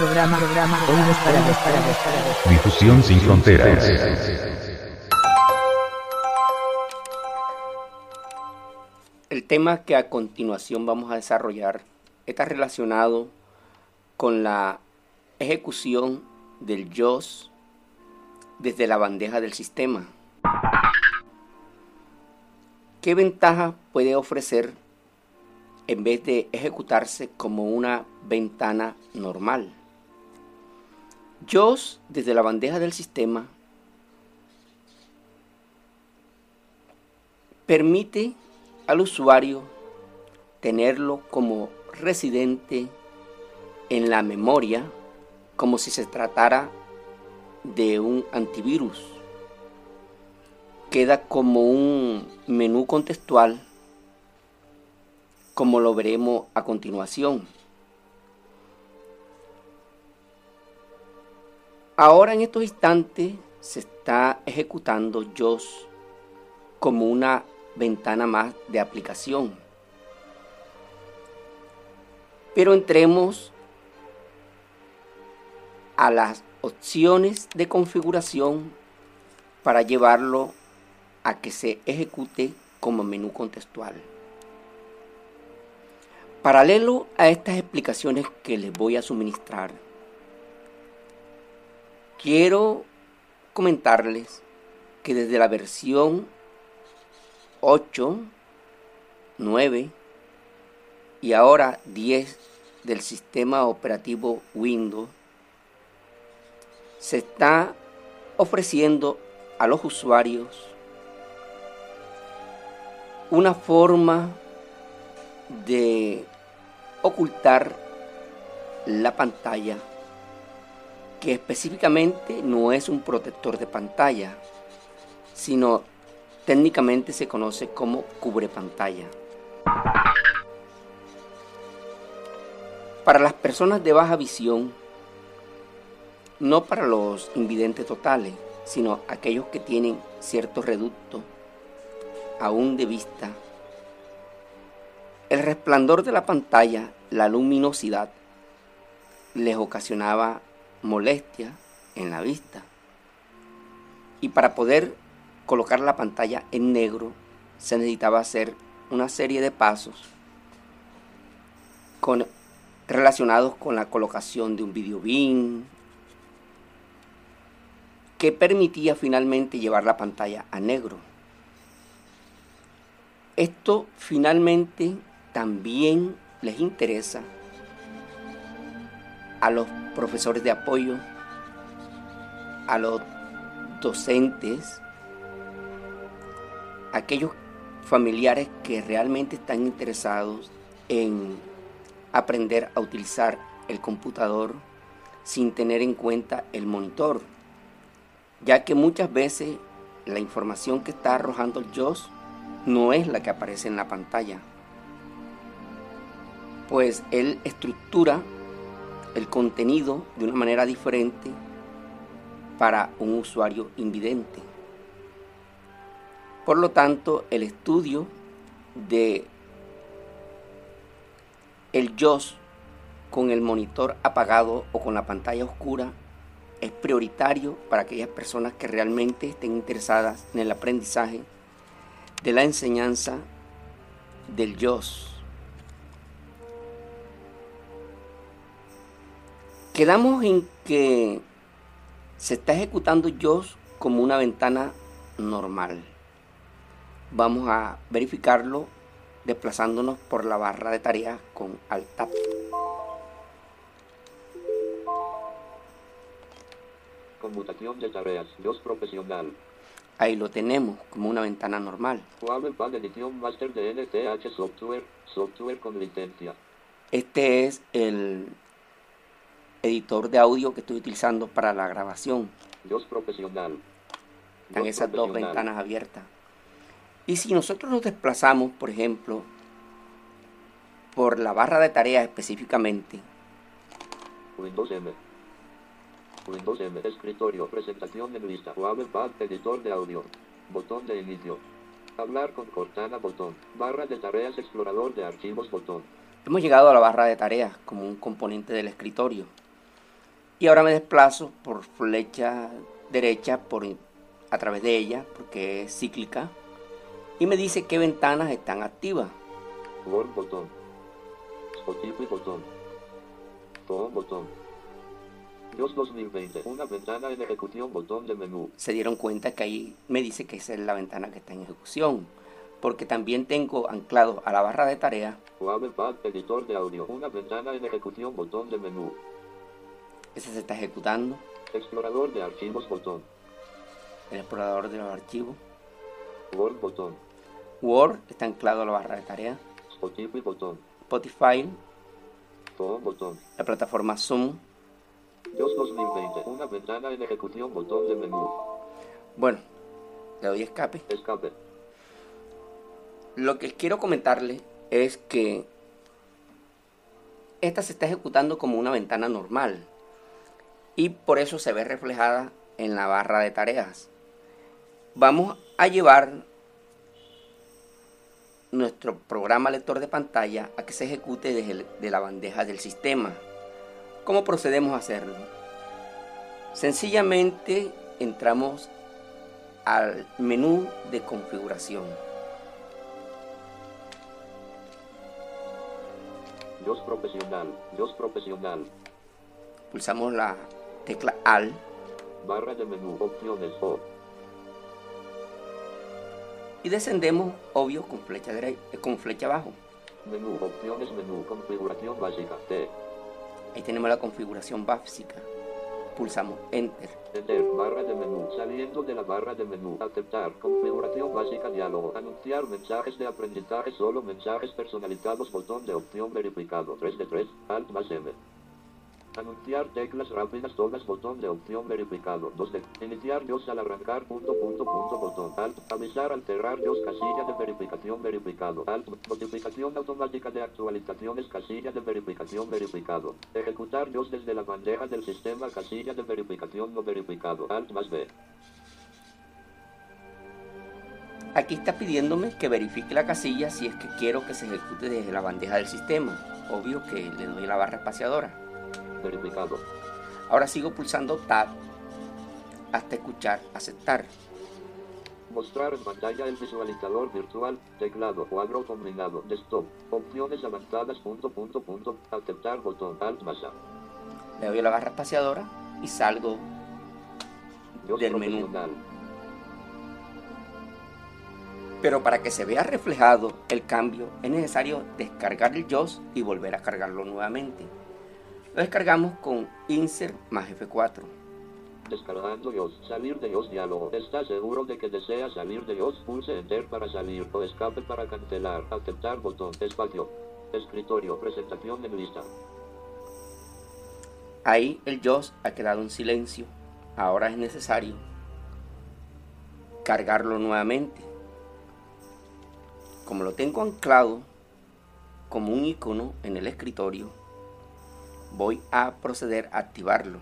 Programa, programa, Oídos para Ver, para Ver, para. Difusión sin fronteras. El tema que a continuación vamos a desarrollar está relacionado con la ejecución del JOS desde la bandeja del sistema. ¿Qué ventaja puede ofrecer en vez de ejecutarse como una ventana normal? JOS desde la bandeja del sistema permite al usuario tenerlo como residente en la memoria como si se tratara de un antivirus. Queda como un menú contextual como lo veremos a continuación. Ahora en estos instantes se está ejecutando JOS como una ventana más de aplicación. Pero entremos a las opciones de configuración para llevarlo a que se ejecute como menú contextual. Paralelo a estas explicaciones que les voy a suministrar, quiero comentarles que desde la versión 8, 9 y ahora 10 del sistema operativo Windows se está ofreciendo a los usuarios una forma de ocultar la pantalla que específicamente no es un protector de pantalla, sino técnicamente se conoce como cubre pantalla. Para las personas de baja visión, no para los invidentes totales, sino aquellos que tienen cierto reducto aún de vista, el resplandor de la pantalla, la luminosidad, les ocasionaba molestia en la vista. Y para poder colocar la pantalla en negro se necesitaba hacer una serie de pasos con, relacionados con la colocación de un video bin que permitía finalmente llevar la pantalla a negro. Esto finalmente también les interesa a los profesores de apoyo, a los docentes aquellos familiares que realmente están interesados en aprender a utilizar el computador sin tener en cuenta el monitor, ya que muchas veces la información que está arrojando el JOS no es la que aparece en la pantalla, pues él estructura el contenido de una manera diferente para un usuario invidente. Por lo tanto, el estudio de el JOS con el monitor apagado o con la pantalla oscura es prioritario para aquellas personas que realmente estén interesadas en el aprendizaje de la enseñanza del JOS. Quedamos en que se está ejecutando JOS como una ventana normal. Vamos a verificarlo desplazándonos por la barra de tareas con Alt-Tab. Conmutación de tareas, JOS profesional. Ahí lo tenemos como una ventana normal. Este es el editor de audio que estoy utilizando para la grabación. JOS profesional. Están esas dos ventanas abiertas. Y si nosotros nos desplazamos, por ejemplo, por la barra de tareas específicamente, Windows M. Windows M. Escritorio. Presentación en lista. Powerpad. Editor de audio. Botón de inicio. Hablar con Cortana. Botón. Barra de tareas. Explorador de archivos. Botón. hemos llegado a la barra de tareas como un componente del escritorio. Y ahora me desplazo por flecha derecha por, a través de ella, porque es cíclica, y me dice qué ventanas están activas. Word. Botón. Spotify. Botón. Phone. Botón. JOS 2020. Una ventana en ejecución. Botón de menú. Se dieron cuenta que ahí me dice que esa es la ventana que está en ejecución, porque también tengo anclado a la barra de tareas. Editor de audio. Una ventana en ejecución. Botón de menú. Ese se está ejecutando, Explorador de archivos. Botón. el explorador de los archivos. Word. Botón. Word está anclado a la barra de tareas, Spotify. Botón. Spotify. Botón. la plataforma Zoom. JOS 2020. Una ventana en ejecución. Botón de menú. Bueno, le doy escape. Escape. Lo que quiero comentarle es que esta se está ejecutando como una ventana normal y por eso se ve reflejada en la barra de tareas. Vamos a llevar nuestro programa lector de pantalla a que se ejecute desde el- de la bandeja del sistema. ¿Cómo procedemos a hacerlo? Sencillamente entramos al menú de configuración. Profesional. Profesional. Pulsamos la tecla AL Barra de menú. Opciones. O. y descendemos, obvio, con flecha, eh, con flecha abajo. Menú. Opciones. Menú. Configuración básica. T. Ahí tenemos la configuración básica. Pulsamos Enter. Enter. Barra de menú. Saliendo de la barra de menú. Aceptar. Configuración básica. Diálogo. Anunciar mensajes de aprendizaje. Solo mensajes personalizados. Botón de opción verificado. 3 de 3. Alt más M. Anunciar teclas rápidas todas botón de opción verificado. 2 de iniciar JOS al arrancar punto punto punto botón. Alt avisar al cerrar JOS casilla de verificación verificado. Alt notificación automática de actualizaciones casilla de verificación verificado. Ejecutar JOS desde la bandeja del sistema casilla de verificación no verificado. Alt más B. Aquí está pidiéndome que verifique la casilla si es que quiero que se ejecute desde la bandeja del sistema. Obvio que le doy la barra espaciadora. Verificado Ahora sigo pulsando Tab hasta escuchar aceptar. Mostrar en pantalla el visualizador virtual, teclado, cuadro combinado, desktop, opciones avanzadas, punto, punto, punto, aceptar botón, alt más. Le doy a la barra espaciadora y salgo Dios Del menú. Pero para que se vea reflejado el cambio es necesario descargar el JOS y volver a cargarlo nuevamente. Lo descargamos con Insert más F4. Descargando Dios. Salir de Dios diálogo. ¿Está seguro de que desea salir de Dios? Pulse Enter para salir o escape para cancelar. Aceptar botón. Espacio. Escritorio. Presentación en lista. Ahí el Dios ha quedado en silencio. Ahora es necesario cargarlo nuevamente. Como lo tengo anclado como un icono en el escritorio, voy a proceder a activarlo.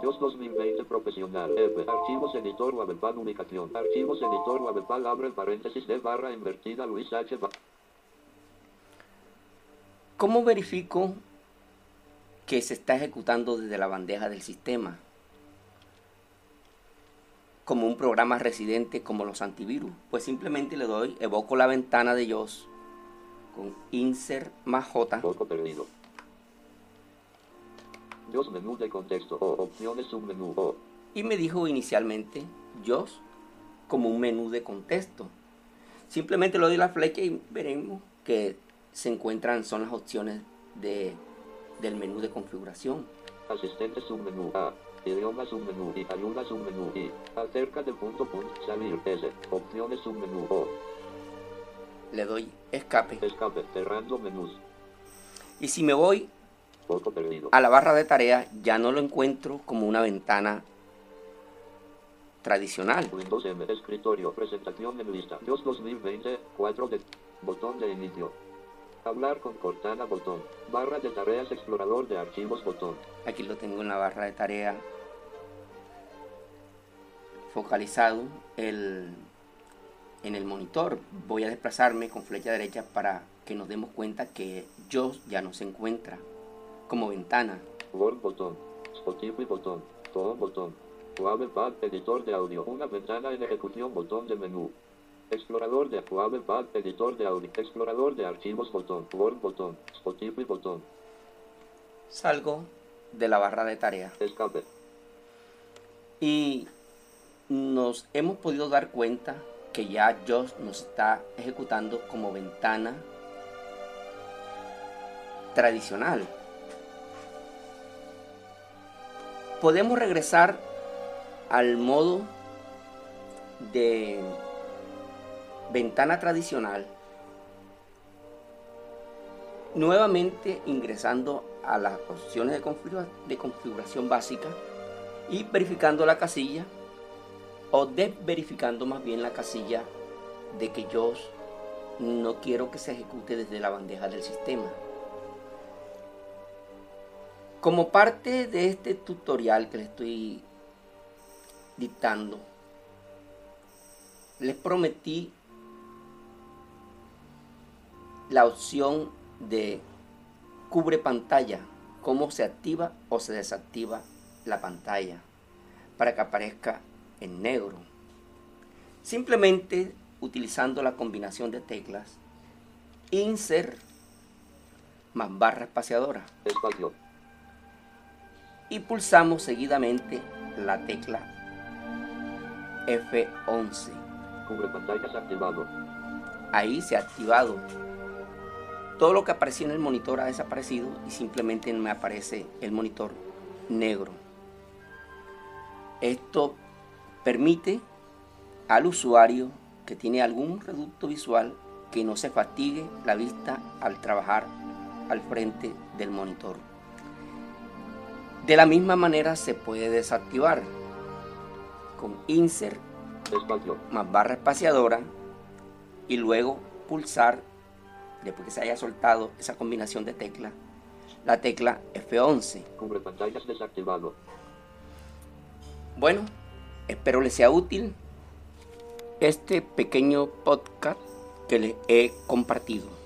Dios 2020 profesional. F. Archivos editor Webpal ubicación. Archivos editor Webpal abre el paréntesis de barra invertida Luis H. ¿Cómo verifico que se está ejecutando desde la bandeja del sistema? Como un programa residente como los antivirus. Pues simplemente le doy, evoco la ventana de JOS con insert más J perdido. Menú de contexto o opciones submenú o y me dijo inicialmente JOS como un menú de contexto. Simplemente le doy la flecha y veremos que se encuentran, son las opciones de, del menú de configuración. asistente submenú A. Idioma submenú y ayuda submenú y acerca del punto punto salir S. Opciones submenú o Le doy escape. escape cerrando menús. Y si me voy Poco perdido. a la barra de tareas, ya no lo encuentro como una ventana tradicional. Windows M. Escritorio. Presentación en lista. Dios 2020. 4 de. Botón de inicio. Hablar con Cortana. Botón. Barra de tareas. Explorador de archivos. Botón. Aquí lo tengo en la barra de tareas focalizado el, en el monitor. Voy a desplazarme con flecha derecha para que nos demos cuenta que yo ya no se encuentra como ventana. Word. Botón. Spotify. Botón. Todo. Botón. Editor de audio. Una ventana en ejecución. Botón de menú. Explorador de Pad. Editor de audio. Explorador de archivos. Botón. Word. Botón. Spotify. Botón. Salgo de la barra de tareas Escape. y nos hemos podido dar cuenta que ya JOS nos está ejecutando como ventana tradicional. Podemos regresar al modo de ventana tradicional nuevamente ingresando a las opciones de, de configuración básica y verificando la casilla o desverificando más bien la casilla de que yo no quiero que se ejecute desde la bandeja del sistema. Como parte de este tutorial que les estoy dictando, les prometí la opción de cubre pantalla, cómo se activa o se desactiva la pantalla para que aparezca en negro. Simplemente utilizando la combinación de teclas insert más barra espaciadora Espacio. y pulsamos seguidamente la tecla F11. Cubre pantallas activado. Ahí se ha activado. Todo lo que aparecía en el monitor ha desaparecido y simplemente me aparece el monitor negro. Esto permite al usuario que tiene algún reducto visual que no se fatigue la vista al trabajar al frente del monitor. De la misma manera se puede desactivar con insert más barra espaciadora y luego pulsar, después que se haya soltado esa combinación de teclas, la tecla F11. Cubre pantallas desactivado. Bueno, espero les sea útil este pequeño podcast que les he compartido.